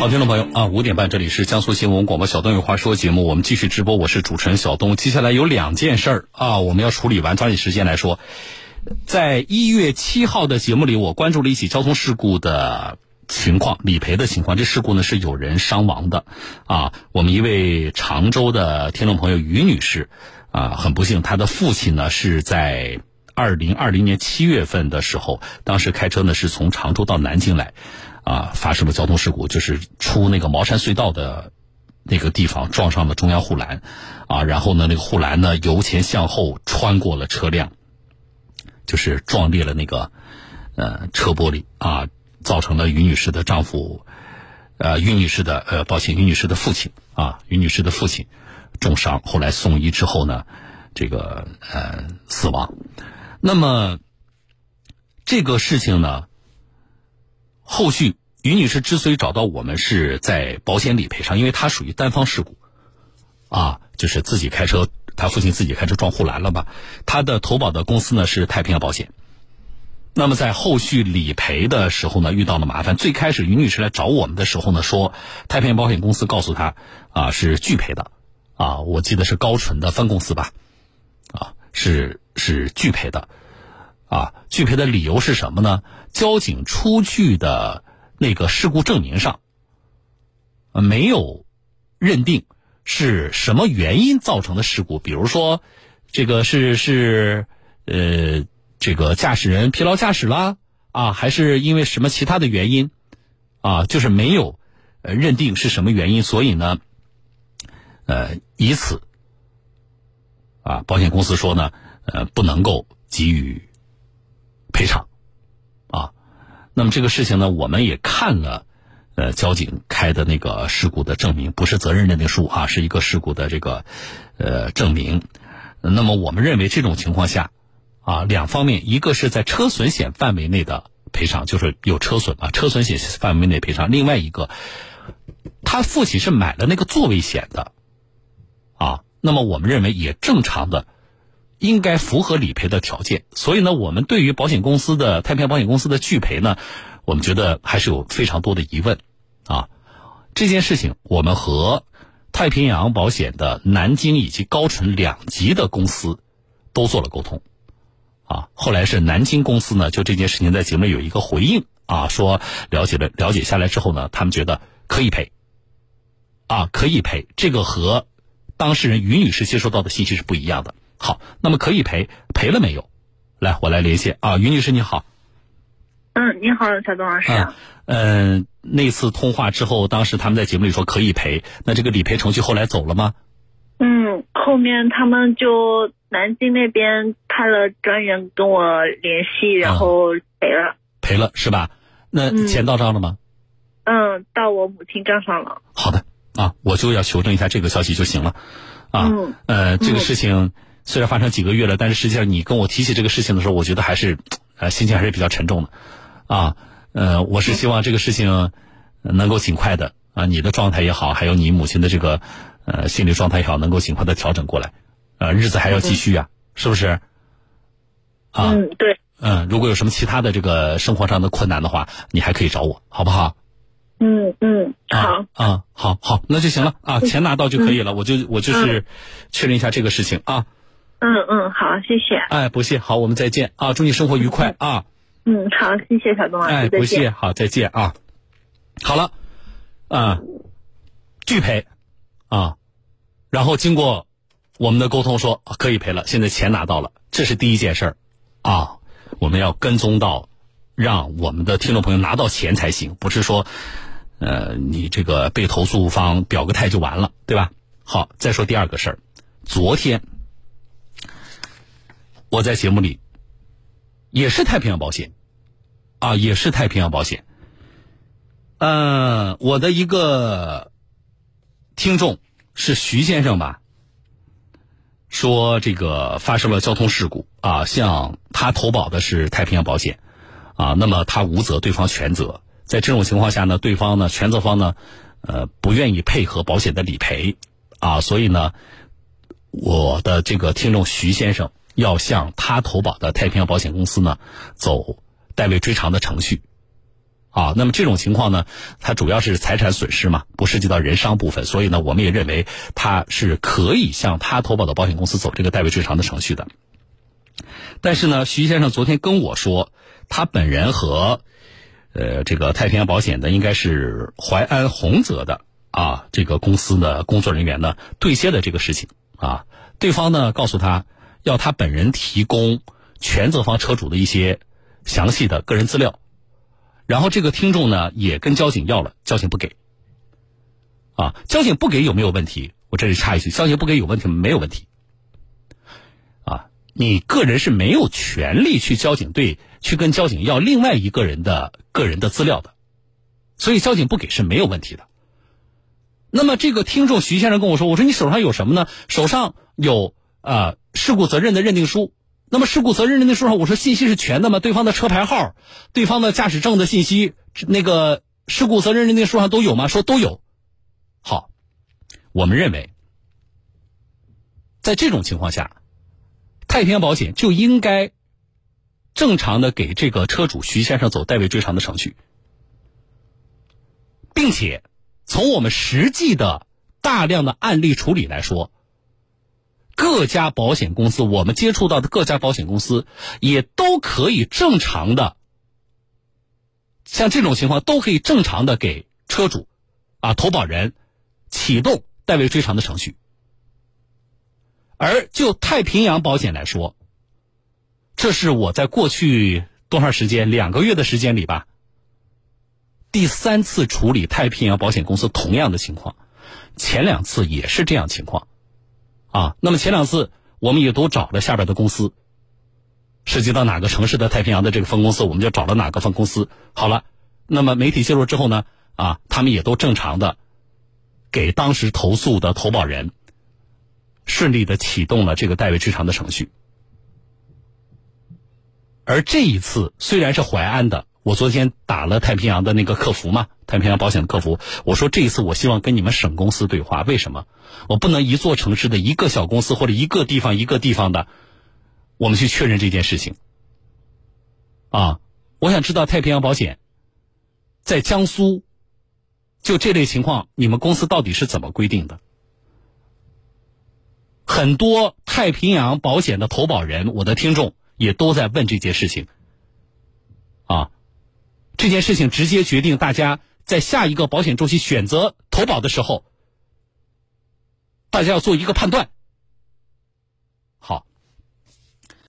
好，听众朋友啊，五点半，这里是江苏新闻广播小东有话说节目，我们继续直播，我是主持人小东。接下来有两件事儿啊，我们要处理完，抓紧时间来说。在一月七号的节目里，我关注了一起交通事故的情况，理赔的情况。这事故呢是有人伤亡的啊。我们一位常州的听众朋友于女士啊，很不幸，她的父亲呢是在二零二零年七月份的时候，当时开车呢是从常州到南京来。啊，发生了交通事故，就是出那个茅山隧道的那个地方撞上了中央护栏，啊，然后呢，那个护栏呢由前向后穿过了车辆，就是撞裂了那个呃车玻璃啊，造成了于女士的丈夫，呃，于女士的呃，抱歉，于女士的父亲啊，于女士的父亲重伤，后来送医之后呢，这个呃死亡。那么这个事情呢？后续，于女士之所以找到我们，是在保险理赔上，因为她属于单方事故，啊，就是自己开车，她父亲自己开车撞护栏了吧？她的投保的公司呢是太平洋保险。那么在后续理赔的时候呢，遇到了麻烦。最开始于女士来找我们的时候呢，说太平洋保险公司告诉她，啊是拒赔的，啊，我记得是高淳的分公司吧，啊是是拒赔的。啊，拒赔的理由是什么呢？交警出具的那个事故证明上，没有认定是什么原因造成的事故。比如说，这个是是呃，这个驾驶人疲劳驾驶啦，啊，还是因为什么其他的原因？啊，就是没有认定是什么原因，所以呢，呃，以此啊，保险公司说呢，呃，不能够给予。赔偿，啊，那么这个事情呢，我们也看了，呃，交警开的那个事故的证明，不是责任认定书啊，是一个事故的这个，呃，证明。那么我们认为这种情况下，啊，两方面，一个是在车损险范围内的赔偿，就是有车损啊，车损险范围内赔偿；另外一个，他父亲是买了那个座位险的，啊，那么我们认为也正常的。应该符合理赔的条件，所以呢，我们对于保险公司的太平洋保险公司的拒赔呢，我们觉得还是有非常多的疑问，啊，这件事情我们和太平洋保险的南京以及高淳两级的公司都做了沟通，啊，后来是南京公司呢就这件事情在节目有一个回应，啊，说了解了了解下来之后呢，他们觉得可以赔，啊，可以赔，这个和当事人于女士接收到的信息是不一样的。好，那么可以赔，赔了没有？来，我来连线啊，于女士你好。嗯，你好，小东老师。嗯，那次通话之后，当时他们在节目里说可以赔，那这个理赔程序后来走了吗？嗯，后面他们就南京那边派了专员跟我联系，然后赔了。赔了是吧？那钱到账了吗？嗯，到我母亲账上了。好的啊，我就要求证一下这个消息就行了。啊，呃，这个事情。虽然发生几个月了，但是实际上你跟我提起这个事情的时候，我觉得还是，呃，心情还是比较沉重的，啊，呃，我是希望这个事情能够尽快的啊，你的状态也好，还有你母亲的这个呃心理状态也好，能够尽快的调整过来，呃，日子还要继续啊，是不是？啊，嗯，对，嗯，如果有什么其他的这个生活上的困难的话，你还可以找我，好不好？嗯嗯，好啊，好好，那就行了啊，钱拿到就可以了，我就我就是确认一下这个事情啊。嗯嗯，好，谢谢。哎，不谢，好，我们再见啊！祝你生活愉快啊！嗯，好，谢谢小东老师。哎，不谢，好，再见啊！好了，啊，拒赔啊，然后经过我们的沟通，说可以赔了，现在钱拿到了，这是第一件事儿啊！我们要跟踪到，让我们的听众朋友拿到钱才行，不是说，呃，你这个被投诉方表个态就完了，对吧？好，再说第二个事儿，昨天。我在节目里，也是太平洋保险，啊，也是太平洋保险。嗯，我的一个听众是徐先生吧，说这个发生了交通事故啊，像他投保的是太平洋保险，啊，那么他无责，对方全责。在这种情况下呢，对方呢，全责方呢，呃，不愿意配合保险的理赔，啊，所以呢，我的这个听众徐先生。要向他投保的太平洋保险公司呢走代位追偿的程序，啊，那么这种情况呢，它主要是财产损失嘛，不涉及到人伤部分，所以呢，我们也认为他是可以向他投保的保险公司走这个代为追偿的程序的。但是呢，徐先生昨天跟我说，他本人和呃这个太平洋保险的应该是淮安宏泽的啊这个公司的工作人员呢对接的这个事情啊，对方呢告诉他要他本人提供全责方车主的一些详细的个人资料。然后这个听众呢也跟交警要了，交警不给。啊，交警不给有没有问题？我这里插一句，交警不给有问题吗？没有问题。啊，你个人是没有权利去交警队去跟交警要另外一个人的个人的资料的，所以交警不给是没有问题的。那么这个听众徐先生跟我说，我说你手上有什么呢？手上有啊事故责任的认定书。那么事故责任认定书上，我说信息是全的吗？对方的车牌号、对方的驾驶证的信息，那个事故责任认定书上都有吗？说都有。好，我们认为，在这种情况下，太平洋保险就应该正常的给这个车主徐先生走代位追偿的程序，并且从我们实际的大量的案例处理来说。各家保险公司，我们接触到的各家保险公司也都可以正常的，像这种情况都可以正常的给车主啊投保人启动代位追偿的程序。而就太平洋保险来说，这是我在过去多长时间两个月的时间里吧，第三次处理太平洋保险公司同样的情况，前两次也是这样情况。啊，那么前两次我们也都找了下边的公司，涉及到哪个城市的太平洋的这个分公司，我们就找了哪个分公司。好了，那么媒体介入之后呢，啊，他们也都正常的给当时投诉的投保人顺利的启动了这个代为追偿的程序。而这一次虽然是淮安的。我昨天打了太平洋的那个客服嘛，太平洋保险的客服，我说这一次我希望跟你们省公司对话，为什么？我不能一座城市的一个小公司或者一个地方一个地方的，我们去确认这件事情。啊，我想知道太平洋保险在江苏就这类情况，你们公司到底是怎么规定的？很多太平洋保险的投保人，我的听众也都在问这件事情。啊。这件事情直接决定大家在下一个保险周期选择投保的时候，大家要做一个判断。